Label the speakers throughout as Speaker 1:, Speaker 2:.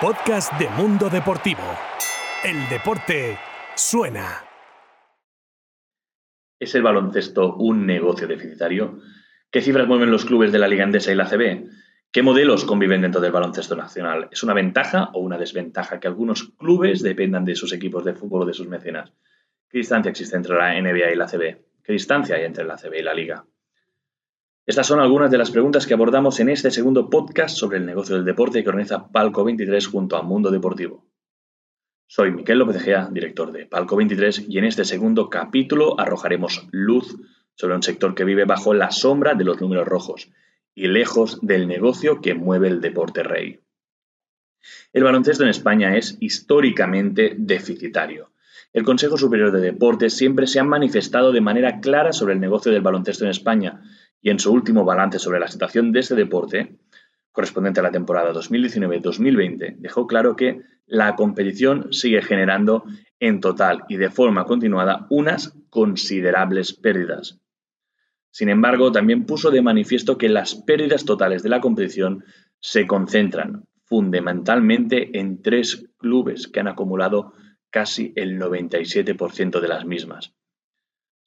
Speaker 1: Podcast de Mundo Deportivo. El deporte suena.
Speaker 2: ¿Es el baloncesto un negocio deficitario? ¿Qué cifras mueven los clubes de la Liga Andesa y la CB? ¿Qué modelos conviven dentro del baloncesto nacional? ¿Es una ventaja o una desventaja que algunos clubes dependan de sus equipos de fútbol o de sus mecenas? ¿Qué distancia existe entre la NBA y la CB? ¿Qué distancia hay entre la CB y la Liga? Estas son algunas de las preguntas que abordamos en este segundo podcast sobre el negocio del deporte que organiza Palco 23 junto a Mundo Deportivo. Soy Miquel López Gea, director de Palco 23, y en este segundo capítulo arrojaremos luz sobre un sector que vive bajo la sombra de los números rojos y lejos del negocio que mueve el deporte rey. El baloncesto en España es históricamente deficitario. El Consejo Superior de Deportes siempre se ha manifestado de manera clara sobre el negocio del baloncesto en España y en su último balance sobre la situación de este deporte, correspondiente a la temporada 2019-2020, dejó claro que la competición sigue generando en total y de forma continuada unas considerables pérdidas. Sin embargo, también puso de manifiesto que las pérdidas totales de la competición se concentran fundamentalmente en tres clubes que han acumulado casi el 97% de las mismas.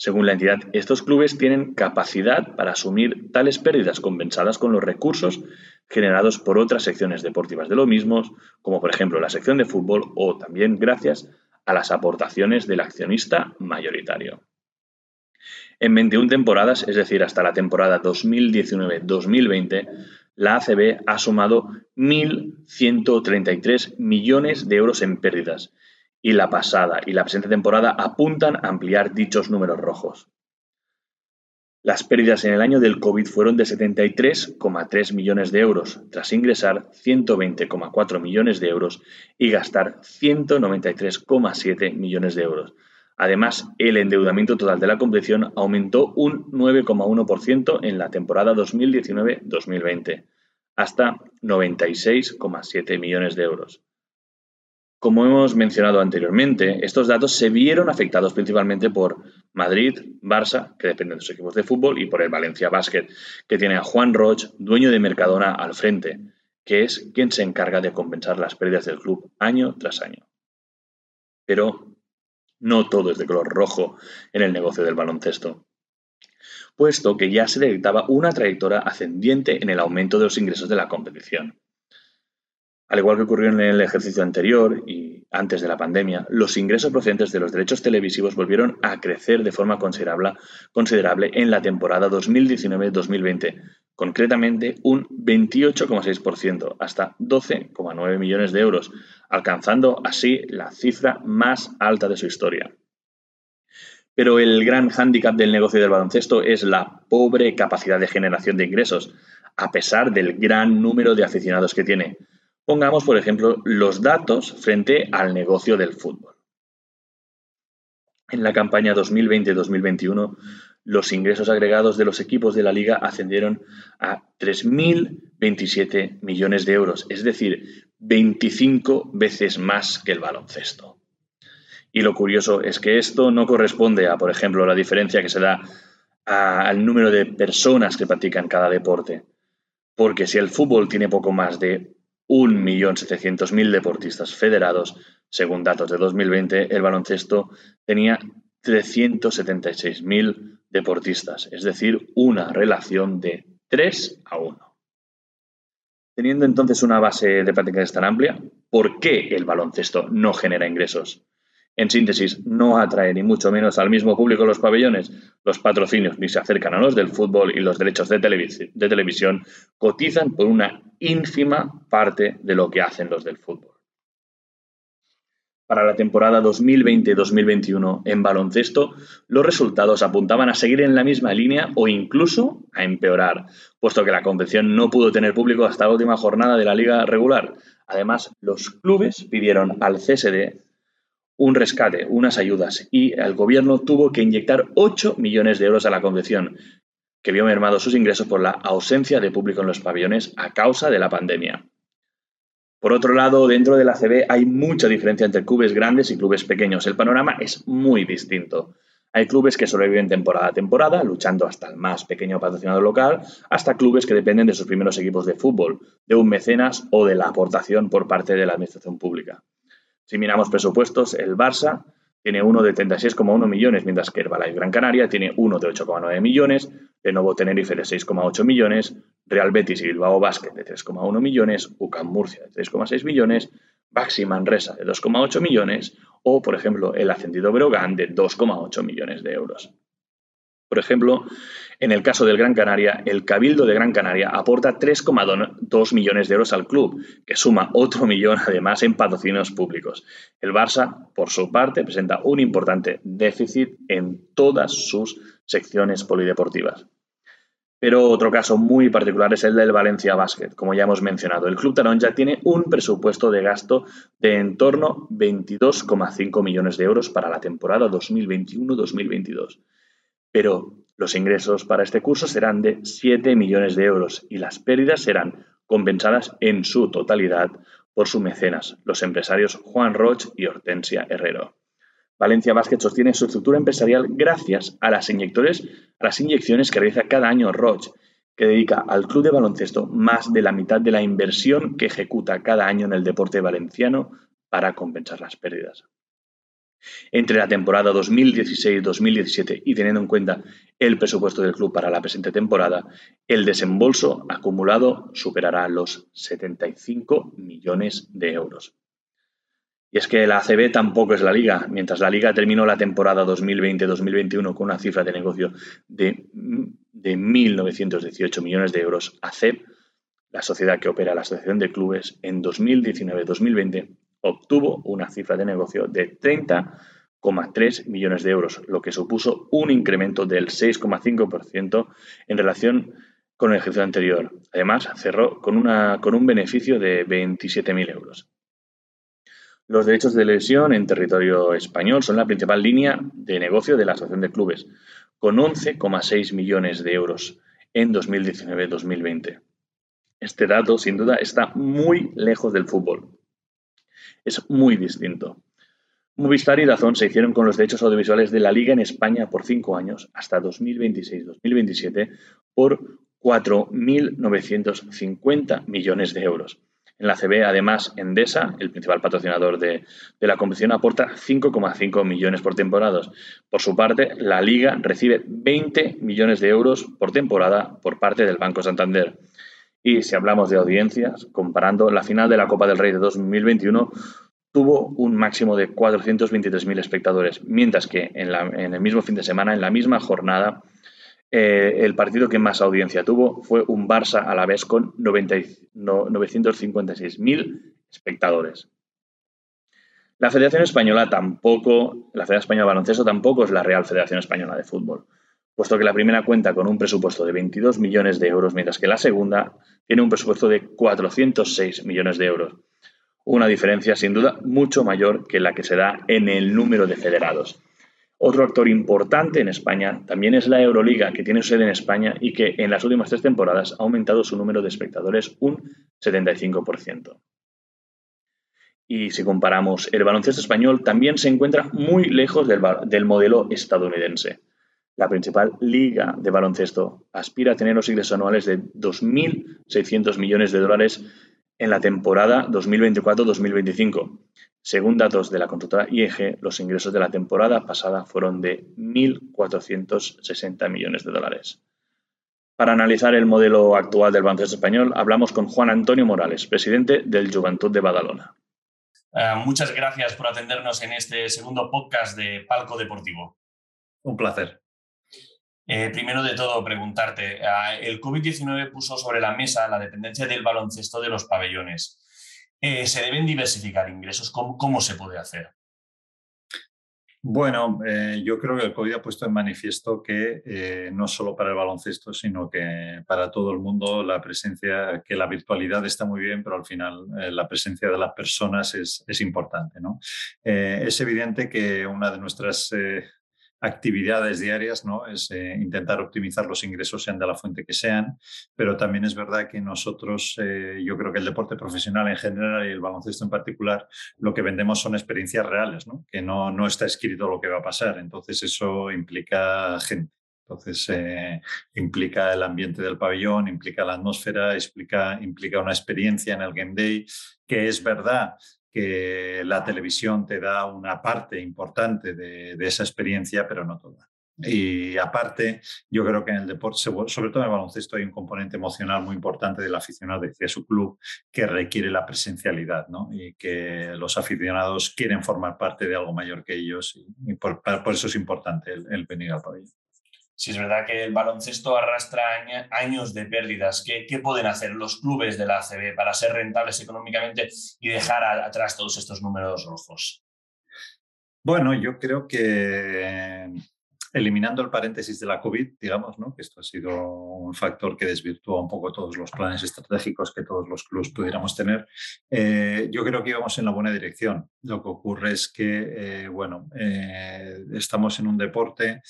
Speaker 2: Según la entidad, estos clubes tienen capacidad para asumir tales pérdidas compensadas con los recursos generados por otras secciones deportivas de lo mismo, como por ejemplo la sección de fútbol o también gracias a las aportaciones del accionista mayoritario. En 21 temporadas, es decir, hasta la temporada 2019-2020, la ACB ha sumado 1.133 millones de euros en pérdidas y la pasada y la presente temporada apuntan a ampliar dichos números rojos. Las pérdidas en el año del COVID fueron de 73,3 millones de euros, tras ingresar 120,4 millones de euros y gastar 193,7 millones de euros. Además, el endeudamiento total de la competición aumentó un 9,1% en la temporada 2019-2020, hasta 96,7 millones de euros. Como hemos mencionado anteriormente, estos datos se vieron afectados principalmente por Madrid, Barça, que dependen de sus equipos de fútbol, y por el Valencia Basket, que tiene a Juan Roch, dueño de Mercadona, al frente, que es quien se encarga de compensar las pérdidas del club año tras año. Pero no todo es de color rojo en el negocio del baloncesto, puesto que ya se detectaba una trayectoria ascendiente en el aumento de los ingresos de la competición. Al igual que ocurrió en el ejercicio anterior y antes de la pandemia, los ingresos procedentes de los derechos televisivos volvieron a crecer de forma considerable, considerable en la temporada 2019-2020, concretamente un 28,6%, hasta 12,9 millones de euros, alcanzando así la cifra más alta de su historia. Pero el gran hándicap del negocio del baloncesto es la pobre capacidad de generación de ingresos, a pesar del gran número de aficionados que tiene Pongamos, por ejemplo, los datos frente al negocio del fútbol. En la campaña 2020-2021, los ingresos agregados de los equipos de la liga ascendieron a 3.027 millones de euros, es decir, 25 veces más que el baloncesto. Y lo curioso es que esto no corresponde a, por ejemplo, la diferencia que se da al número de personas que practican cada deporte. Porque si el fútbol tiene poco más de 1.700.000 deportistas federados. Según datos de 2020, el baloncesto tenía 376.000 deportistas, es decir, una relación de 3 a 1. Teniendo entonces una base de prácticas tan amplia, ¿por qué el baloncesto no genera ingresos? En síntesis, no atrae ni mucho menos al mismo público los pabellones, los patrocinios ni se acercan a los del fútbol y los derechos de, de televisión cotizan por una ínfima parte de lo que hacen los del fútbol. Para la temporada 2020-2021 en baloncesto, los resultados apuntaban a seguir en la misma línea o incluso a empeorar, puesto que la competición no pudo tener público hasta la última jornada de la liga regular. Además, los clubes pidieron al CSD un rescate, unas ayudas, y el gobierno tuvo que inyectar 8 millones de euros a la competición, que vio mermados sus ingresos por la ausencia de público en los pabellones a causa de la pandemia. Por otro lado, dentro de la CB hay mucha diferencia entre clubes grandes y clubes pequeños. El panorama es muy distinto. Hay clubes que sobreviven temporada a temporada, luchando hasta el más pequeño patrocinador local, hasta clubes que dependen de sus primeros equipos de fútbol, de un mecenas o de la aportación por parte de la administración pública. Si miramos presupuestos, el Barça tiene uno de 36,1 millones, mientras que el Balay Gran Canaria tiene uno de 8,9 millones, Lenovo Tenerife de 6,8 millones, Real Betis y Bilbao Basket de 3,1 millones, UCAM Murcia de 3,6 millones, Baxi Manresa de 2,8 millones o, por ejemplo, el ascendido Brogan de 2,8 millones de euros. Por ejemplo, en el caso del Gran Canaria, el Cabildo de Gran Canaria aporta 3,2 millones de euros al club, que suma otro millón además en patrocinios públicos. El Barça, por su parte, presenta un importante déficit en todas sus secciones polideportivas. Pero otro caso muy particular es el del Valencia Basket, como ya hemos mencionado. El Club ya tiene un presupuesto de gasto de en torno 22,5 millones de euros para la temporada 2021-2022. Pero los ingresos para este curso serán de 7 millones de euros y las pérdidas serán compensadas en su totalidad por sus mecenas, los empresarios Juan Roch y Hortensia Herrero. Valencia Basket sostiene su estructura empresarial gracias a las, a las inyecciones que realiza cada año Roche, que dedica al club de baloncesto más de la mitad de la inversión que ejecuta cada año en el deporte valenciano para compensar las pérdidas. Entre la temporada 2016-2017 y teniendo en cuenta el presupuesto del club para la presente temporada, el desembolso acumulado superará los 75 millones de euros. Y es que la ACB tampoco es la liga. Mientras la liga terminó la temporada 2020-2021 con una cifra de negocio de, de 1.918 millones de euros, ACEB, la sociedad que opera la Asociación de Clubes, en 2019-2020 obtuvo una cifra de negocio de 30,3 millones de euros, lo que supuso un incremento del 6,5% en relación con el ejercicio anterior. Además, cerró con, con un beneficio de 27.000 euros. Los derechos de lesión en territorio español son la principal línea de negocio de la Asociación de Clubes, con 11,6 millones de euros en 2019-2020. Este dato, sin duda, está muy lejos del fútbol. Es muy distinto. Movistar y Dazón se hicieron con los derechos audiovisuales de la Liga en España por cinco años, hasta 2026-2027, por 4.950 millones de euros. En la CB, además, Endesa, el principal patrocinador de, la competición, aporta 5,5 millones por temporada. Por su parte, la Liga recibe 20 millones de euros por temporada por parte del Banco Santander. Y si hablamos de audiencias, comparando la final de la Copa del Rey de 2021, tuvo un máximo de 423.000 espectadores, mientras que en, en, el mismo fin de semana, en la misma jornada, eh, el partido que más audiencia tuvo fue un Barça a la vez con 956.000 espectadores. La Federación Española tampoco, la Federación Española de Baloncesto tampoco es la Real Federación Española de Fútbol, puesto que la primera cuenta con un presupuesto de 22 millones de euros, mientras que la segunda tiene un presupuesto de 406 millones de euros. Una diferencia sin duda mucho mayor que la que se da en el número de federados. Otro actor importante en España también es la Euroliga, que tiene sede en España y que en las últimas tres temporadas ha aumentado su número de espectadores un 75%. Y si comparamos, el baloncesto español también se encuentra muy lejos del, del modelo estadounidense. La principal liga de baloncesto aspira a tener los ingresos anuales de 2.600 millones de dólares en la temporada 2024-2025, según datos de la consultora IEG, los ingresos de la temporada pasada fueron de 1.460 millones de dólares. Para analizar el modelo actual del baloncesto español, hablamos con Juan Antonio Morales, presidente del Juventud de Badalona.
Speaker 3: Eh, muchas gracias por atendernos en este segundo podcast de Palco Deportivo.
Speaker 4: Un placer.
Speaker 3: Eh, primero de todo, preguntarte, eh, el COVID-19 puso sobre la mesa la dependencia del baloncesto de los pabellones. Eh, se deben diversificar ingresos. ¿Cómo, se puede hacer?
Speaker 4: Bueno, eh, yo creo que el COVID ha puesto en manifiesto que no solo para el baloncesto, sino que para todo el mundo la presencia, que la virtualidad está muy bien, pero al final la presencia de las personas es, es importante. ¿no? es evidente que una de nuestras actividades diarias, ¿no? Es eh, intentar optimizar los ingresos, sean de la fuente que sean, pero también es verdad que nosotros, eh, yo creo que el deporte profesional en general y el baloncesto en particular, lo que vendemos son experiencias reales, ¿no? Que no, no está escrito lo que va a pasar, entonces eso implica gente. Entonces, eh, implica el ambiente del pabellón, implica la atmósfera, explica, implica una experiencia en el Game Day, que es verdad que la televisión te da una parte importante de, esa experiencia, pero no toda. Y aparte, yo creo que en el deporte, sobre todo en el baloncesto, hay un componente emocional muy importante del aficionado hacia su club que requiere la presencialidad ¿no? y que los aficionados quieren formar parte de algo mayor que ellos y, por, eso es importante el venir al pabellón
Speaker 2: si es verdad que el baloncesto arrastra años de pérdidas, ¿qué, pueden hacer los clubes de la ACB para ser rentables económicamente y dejar atrás todos estos números rojos?
Speaker 4: Bueno, yo creo que eliminando el paréntesis de la COVID, digamos, ¿no? que esto ha sido un factor que desvirtúa un poco todos los planes estratégicos que todos los clubes pudiéramos tener, eh, yo creo que íbamos en la buena dirección. Lo que ocurre es que, eh, bueno, eh, estamos en un deporte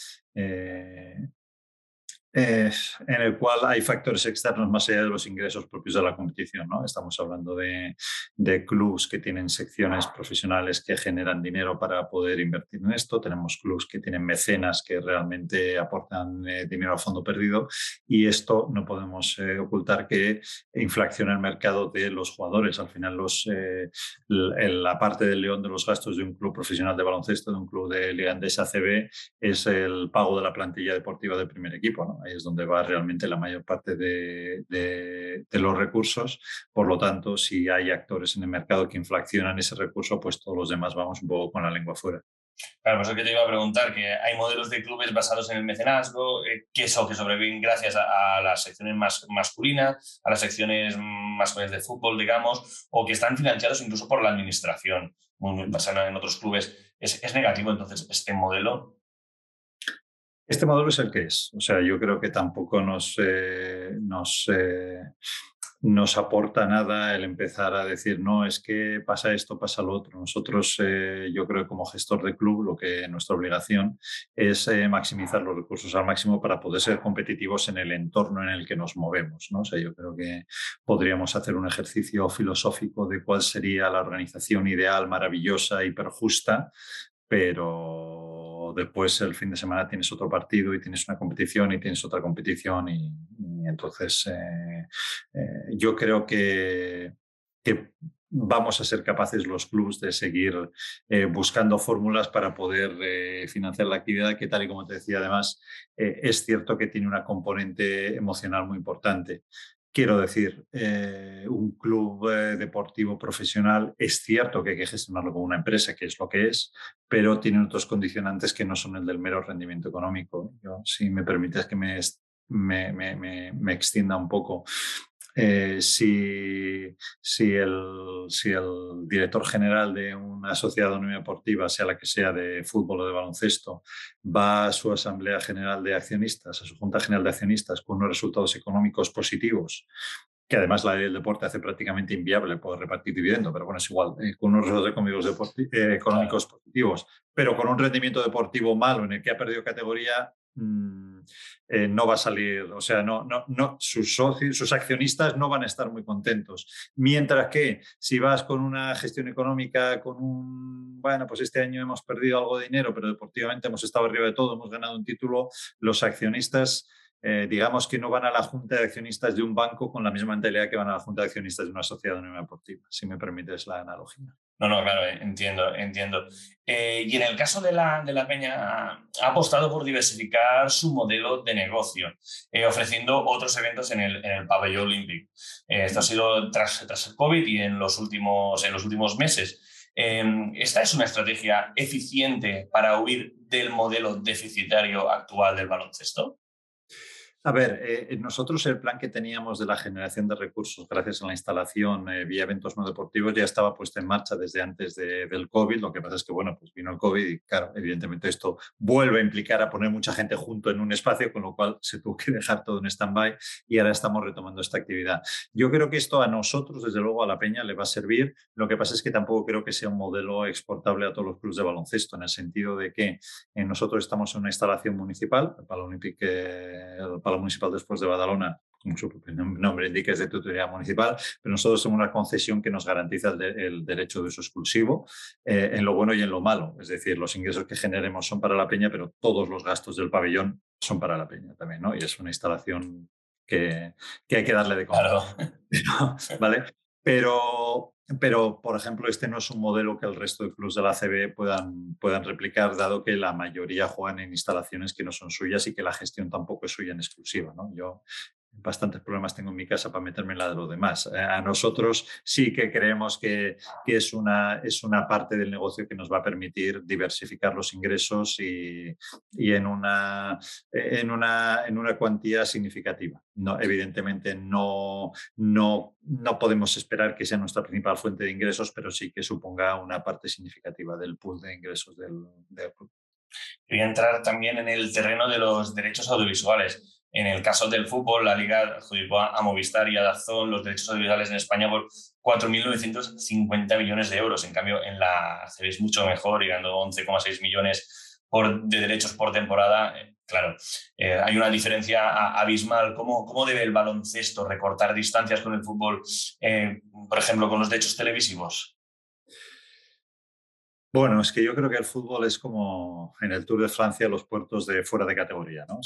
Speaker 4: en el cual hay factores externos más allá de los ingresos propios de la competición. ¿no? Estamos hablando de, de clubes que tienen secciones profesionales que generan dinero para poder invertir en esto. Tenemos clubes que tienen mecenas que realmente aportan eh, dinero a fondo perdido y esto no podemos eh, ocultar que inflaciona el mercado de los jugadores. Al final, los, eh, la parte del león de los gastos de un club profesional de baloncesto, de un club de Liga Andesa ACB, es el pago de la plantilla deportiva del primer equipo. ¿no? Ahí es donde va realmente la mayor parte de, los recursos. Por lo tanto, si hay actores en el mercado que inflacionan ese recurso, pues todos los demás vamos un poco con la lengua fuera.
Speaker 2: Claro, por eso que te iba a preguntar, que hay modelos de clubes basados en el mecenazgo, eh, que eso, que sobreviven gracias a, las secciones más masculinas, a las secciones masculinas de fútbol, digamos, o que están financiados incluso por la administración, basado en otros clubes. ¿Es, ¿Es negativo entonces este modelo?
Speaker 4: Este modelo es el que es. O sea, yo creo que tampoco nos, eh, nos, eh, nos aporta nada el empezar a decir, no, es que pasa esto, pasa lo otro. Nosotros, eh, yo creo que como gestor de club, lo que nuestra obligación es maximizar los recursos al máximo para poder ser competitivos en el entorno en el que nos movemos. ¿no? O sea, yo creo que podríamos hacer un ejercicio filosófico de cuál sería la organización ideal, maravillosa, hiperjusta, pero después el fin de semana tienes otro partido y tienes una competición y tienes otra competición y, entonces eh, eh, yo creo que, que, vamos a ser capaces los clubes de seguir eh, buscando fórmulas para poder financiar la actividad que tal y como te decía además es cierto que tiene una componente emocional muy importante. Quiero decir, eh, un club eh, deportivo profesional es cierto que hay que gestionarlo como una empresa, que es lo que es, pero tiene otros condicionantes que no son el del mero rendimiento económico. Yo, si me permites que me, me, me, me extienda un poco, eh, si, si, el, si, el, director general de una sociedad anónima deportiva, sea la que sea de fútbol o de baloncesto, va a su asamblea general de accionistas, a su junta general de accionistas con unos resultados económicos positivos, que además la ley del deporte hace prácticamente inviable poder repartir dividendo, pero bueno, es igual, eh, con unos resultados eh, económicos, positivos, pero con un rendimiento deportivo malo en el que ha perdido categoría, mm, eh, no va a salir, o sea, no, no, no, sus socios, sus accionistas no van a estar muy contentos. Mientras que si vas con una gestión económica, con un, bueno, pues este año hemos perdido algo de dinero, pero deportivamente hemos estado arriba de todo, hemos ganado un título, los accionistas eh, digamos que no van a la junta de accionistas de un banco con la misma mentalidad que van a la junta de accionistas de una sociedad deportiva, si me permites la analogía.
Speaker 2: No, no, claro, eh, entiendo, entiendo. Eh, y en el caso de la, de la Peña, ha apostado por diversificar su modelo de negocio, ofreciendo otros eventos en el, en el pabellón olímpico. esto ha sido tras, tras el COVID y en los últimos, en los últimos meses. ¿Esta es una estrategia eficiente para huir del modelo deficitario actual del baloncesto?
Speaker 4: A ver, eh, nosotros el plan que teníamos de la generación de recursos gracias a la instalación eh, vía eventos no deportivos ya estaba puesto en marcha desde antes del COVID. Lo que pasa es que, bueno, pues vino el COVID y, claro, evidentemente esto vuelve a implicar a poner mucha gente junto en un espacio, con lo cual se tuvo que dejar todo en stand-by y ahora estamos retomando esta actividad. Yo creo que esto a nosotros, desde luego a la Peña, le va a servir. Lo que pasa es que tampoco creo que sea un modelo exportable a todos los clubes de baloncesto, en el sentido de que eh, nosotros estamos en una instalación municipal, el Palo Olímpico, el Palo Municipal después de Badalona, como su propio nombre indica, es de tutoría municipal, pero nosotros somos una concesión que nos garantiza el, derecho de uso exclusivo eh, en lo bueno y en lo malo. Es decir, los ingresos que generemos son para la peña, pero todos los gastos del pabellón son para la peña también, ¿no? Y es una instalación que, que hay que darle de comer. ¿Vale? Pero, pero, por ejemplo, este no es un modelo que el resto de clubes de la CB puedan, puedan replicar, dado que la mayoría juegan en instalaciones que no son suyas y que la gestión tampoco es suya en exclusiva. ¿no? Bastantes problemas tengo en mi casa para meterme en la de los demás. Eh, a nosotros sí que creemos que, que, es, una, es una parte del negocio que nos va a permitir diversificar los ingresos y, y en, una, en, una, en una cuantía significativa. No, evidentemente no, no, no podemos esperar que sea nuestra principal fuente de ingresos, pero sí que suponga una parte significativa del pool de ingresos del, del club.
Speaker 3: Quería entrar también en el terreno de los derechos audiovisuales. En el caso del fútbol, la Liga adjudicó a Movistar y a Dazón los derechos audiovisuales en España por 4.950 millones de euros. En cambio, en la es mucho mejor, llegando a 11,6 millones por, de derechos por temporada. Eh, claro, eh, hay una diferencia abismal. ¿Cómo, ¿Cómo, debe el baloncesto recortar distancias con el fútbol, eh, por ejemplo, con los derechos televisivos?
Speaker 4: Bueno, es que yo creo que el fútbol es como en el Tour de Francia los puertos de fuera de categoría, ¿no?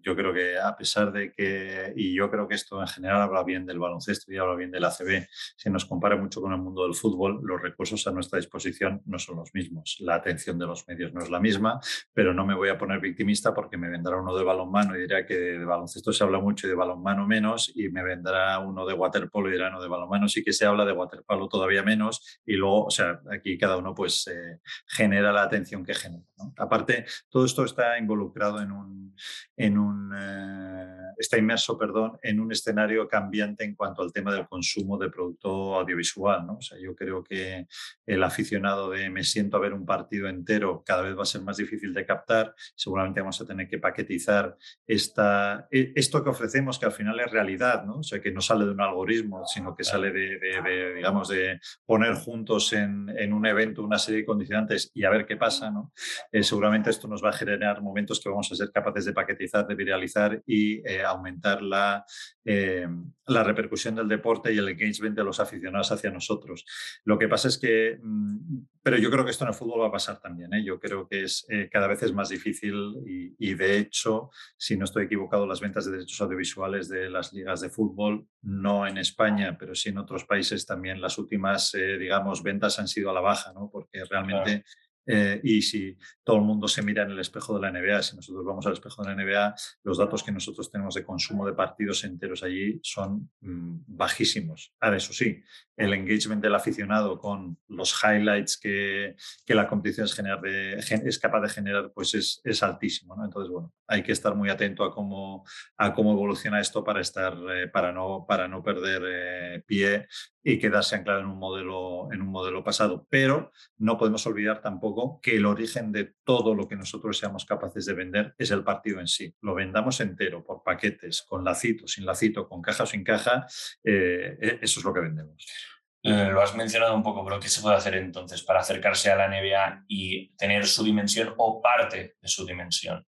Speaker 4: yo creo que a pesar de que, y yo creo que esto en general habla bien del baloncesto y habla bien del ACB, si nos compara mucho con el mundo del fútbol, los recursos a nuestra disposición no son los mismos. La atención de los medios no es la misma, pero no me voy a poner victimista porque me vendrá uno de balonmano y dirá que de baloncesto se habla mucho y de balonmano menos, y me vendrá uno de waterpolo y dirá no, de balonmano sí que se habla, de waterpolo todavía menos, y luego, o sea, aquí cada uno pues genera la atención que genera. Aparte, todo esto está involucrado en un, en un eh, está inmerso, perdón, en un escenario cambiante en cuanto al tema del consumo de producto audiovisual. ¿no? O sea, yo creo que el aficionado de me siento a ver un partido entero cada vez va a ser más difícil de captar. Seguramente vamos a tener que paquetizar esta, e, esto que ofrecemos, que al final es realidad, ¿no? O sea, que no sale de un algoritmo, sino que sale de, de, digamos, de poner juntos en, en un evento una serie de condicionantes y a ver qué pasa, ¿no? Eh, seguramente esto nos va a generar momentos que vamos a ser capaces de paquetizar, de viralizar y eh, aumentar la, eh, la, repercusión del deporte y el engagement de los aficionados hacia nosotros. Lo que pasa es que, mm, pero yo creo que esto en el fútbol va a pasar también. Yo creo que es cada vez es más difícil y, y, de hecho, si no estoy equivocado, las ventas de derechos audiovisuales de las ligas de fútbol, no en España, pero sí en otros países también, las últimas, digamos, ventas han sido a la baja, ¿no? porque realmente... Eh, y si todo el mundo se mira en el espejo de la NBA, si nosotros vamos al espejo de la NBA, los datos que nosotros tenemos de consumo de partidos enteros allí son mm, bajísimos. Ahora, eso sí, el engagement del aficionado con los highlights que, que la competición es, generar capaz de generar, pues es, es altísimo. ¿no? Entonces, bueno, hay que estar muy atento a cómo, a cómo evoluciona esto para, estar, eh, para, no, para no perder eh, pie y quedarse anclado en un modelo, en un modelo pasado. Pero no podemos olvidar tampoco que el origen de todo lo que nosotros seamos capaces de vender es el partido en sí. Lo vendamos entero, por paquetes, con lacito, sin lacito, con caja o sin caja, eh, e, eso es lo que vendemos.
Speaker 3: Lo has mencionado un poco, pero ¿qué se puede hacer entonces para acercarse a la NBA y tener su dimensión o parte de su dimensión?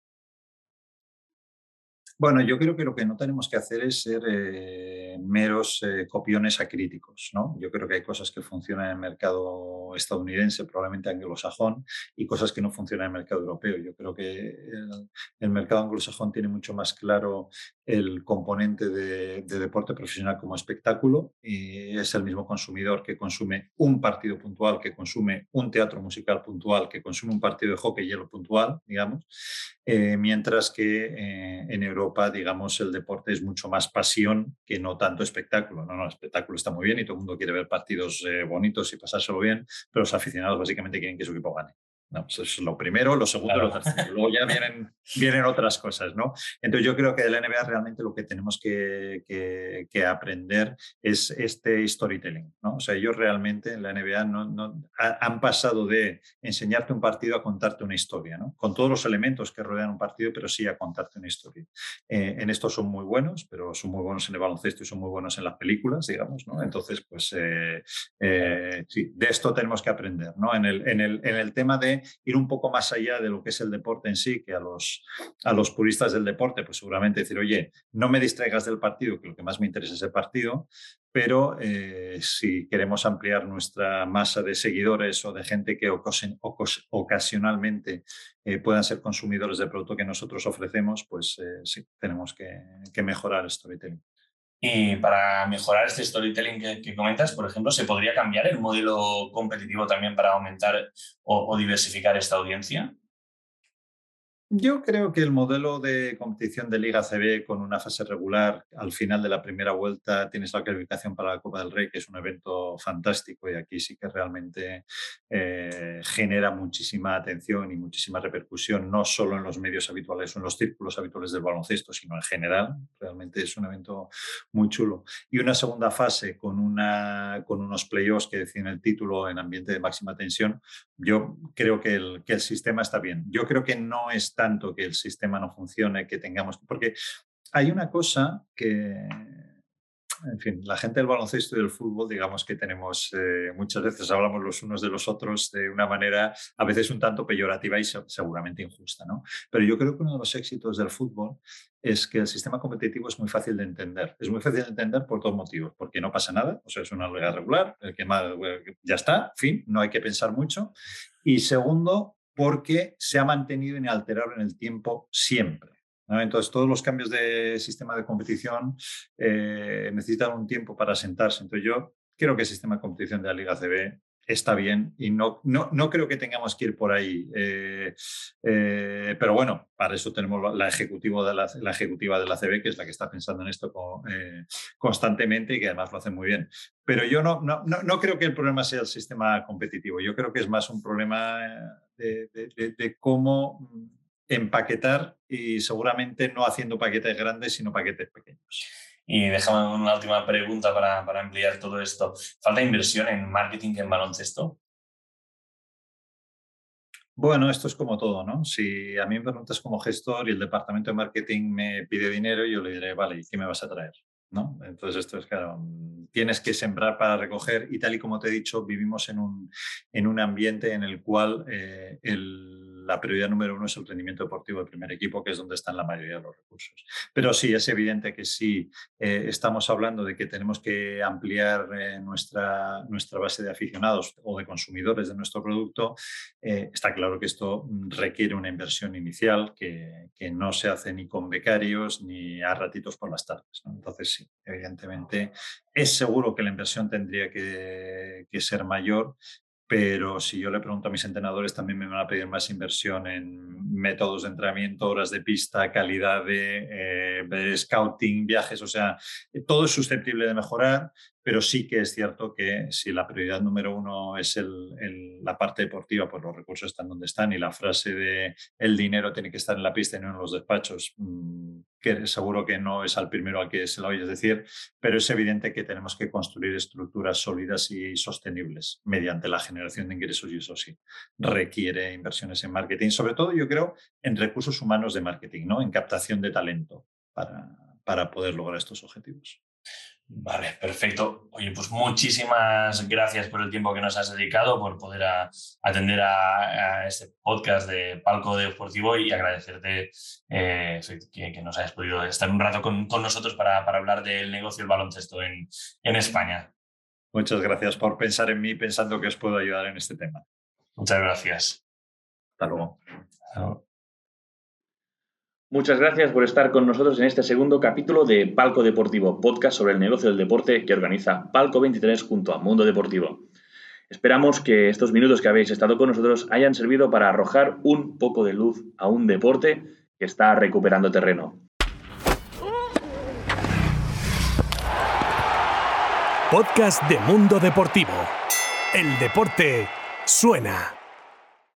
Speaker 4: Bueno, yo creo que lo que no tenemos que hacer es ser eh, meros eh, copiones acríticos. ¿no? Yo creo que hay cosas que funcionan en el mercado estadounidense, probablemente anglosajón, y cosas que no funcionan en el mercado europeo. Yo creo que el, mercado anglosajón tiene mucho más claro el componente de, de, deporte profesional como espectáculo es el mismo consumidor que consume un partido puntual, que consume un teatro musical puntual, que consume un partido de hockey hielo puntual, digamos, eh, mientras que en Europa digamos, el deporte es mucho más pasión que no tanto espectáculo. No, no, espectáculo está muy bien y todo el mundo quiere ver partidos eh, bonitos y pasárselo bien, pero los aficionados básicamente quieren que su equipo gane. No, pues eso es lo primero, lo segundo, lo tercero. Luego ya vienen, vienen otras cosas, ¿no? Entonces yo creo que de la NBA realmente lo que tenemos que, que, aprender es este storytelling, ¿no? O sea, ellos realmente en la NBA no, no, han pasado de enseñarte un partido a contarte una historia, ¿no? Con todos los elementos que rodean un partido, pero sí a contarte una historia. Eh, en esto son muy buenos, pero son muy buenos en el baloncesto y son muy buenos en las películas, digamos, ¿no? Entonces, pues eh, eh, sí, de esto tenemos que aprender, ¿no? En el, en el, en el tema de ir un poco más allá de lo que es el deporte en sí, que a los, a los puristas del deporte, pues seguramente decir, oye, no me distraigas del partido, que lo que más me interesa es el partido, pero eh, si queremos ampliar nuestra masa de seguidores o de gente que ocasionalmente eh, puedan ser consumidores del producto que nosotros ofrecemos, pues eh, sí, tenemos que, que mejorar el storytelling.
Speaker 3: Y para mejorar este storytelling que, comentas, por ejemplo, ¿se podría cambiar el modelo competitivo también para aumentar o diversificar esta audiencia?
Speaker 4: Yo creo que el modelo de competición de Liga CB con una fase regular al final de la primera vuelta tienes la clasificación para la Copa del Rey, que es un evento fantástico y aquí sí que realmente eh, genera muchísima atención y muchísima repercusión, no solo en los medios habituales o en los círculos habituales del baloncesto, sino en general. Realmente es un evento muy chulo. Y una segunda fase con, una, con unos playoffs que deciden el título en ambiente de máxima tensión, yo creo que el, que el sistema está bien. Yo creo que no está tanto que el sistema no funcione, que tengamos... Porque hay una cosa que, en fin, la gente del baloncesto y del fútbol, digamos que tenemos, eh, muchas veces hablamos los unos de los otros de una manera a veces un tanto peyorativa y seguramente injusta, ¿no? Pero yo creo que uno de los éxitos del fútbol es que el sistema competitivo es muy fácil de entender. Es muy fácil de entender por dos motivos. Porque no pasa nada, o sea, es una liga regular, el que más, ya está, fin, no hay que pensar mucho. Y segundo, porque se ha mantenido inalterable en el tiempo siempre. Entonces, todos los cambios de sistema de competición eh, necesitan un tiempo para sentarse. Entonces, yo creo que el sistema de competición de la Liga CB está bien y no, no, no creo que tengamos que ir por ahí. Eh, eh, pero bueno, para eso tenemos la, ejecutiva de la CB, que es la que está pensando en esto constantemente y que además lo hace muy bien. Pero yo no, no, no, creo que el problema sea el sistema competitivo. Yo creo que es más un problema de, cómo empaquetar y seguramente no haciendo paquetes grandes, sino paquetes pequeños.
Speaker 3: Y déjame una última pregunta para, para ampliar todo esto. ¿Falta inversión en marketing en baloncesto?
Speaker 4: Bueno, esto es como todo, ¿no? Si a mí me preguntas como gestor y el departamento de marketing me pide dinero, yo le diré, vale, ¿y qué me vas a traer? ¿No? Entonces, esto es claro, tienes que sembrar para recoger y tal y como te he dicho, vivimos en un, en un ambiente en el cual eh, el la prioridad número uno es el rendimiento deportivo del primer equipo, que es donde están la mayoría de los recursos. Pero sí, es evidente que si eh, estamos hablando de que tenemos que ampliar eh, nuestra, nuestra base de aficionados o de consumidores de nuestro producto, eh, está claro que esto requiere una inversión inicial que, que, no se hace ni con becarios ni a ratitos por las tardes. Entonces, sí, evidentemente es seguro que la inversión tendría que, que ser mayor, pero si yo le pregunto a mis entrenadores, también me van a pedir más inversión en métodos de entrenamiento, horas de pista, calidad de, eh, scouting, viajes, o sea, todo es susceptible de mejorar, pero sí que es cierto que si la prioridad número uno es la parte deportiva, pues los recursos están donde están y la frase de el dinero tiene que estar en la pista y no en los despachos, mm, que seguro que no es al primero al que se lo oyes decir, pero es evidente que tenemos que construir estructuras sólidas y sostenibles mediante la generación de ingresos y eso sí, requiere inversiones en marketing, sobre todo yo creo en recursos humanos de marketing, ¿no? en captación de talento para, para poder lograr estos objetivos.
Speaker 3: Vale, perfecto. Oye, pues muchísimas gracias por el tiempo que nos has dedicado, por poder atender a, este podcast de Palco Deportivo y agradecerte eh, que, nos hayas podido estar un rato con, nosotros para, hablar del negocio del baloncesto en, en España.
Speaker 4: Muchas gracias por pensar en mí pensando que os puedo ayudar en este tema.
Speaker 3: Muchas gracias.
Speaker 4: Hasta luego. Hasta luego.
Speaker 2: Muchas gracias por estar con nosotros en este segundo capítulo de Palco Deportivo, podcast sobre el negocio del deporte que organiza Palco 23 junto a Mundo Deportivo. Esperamos que estos minutos que habéis estado con nosotros hayan servido para arrojar un poco de luz a un deporte que está recuperando terreno.
Speaker 1: Podcast de Mundo Deportivo. El deporte suena.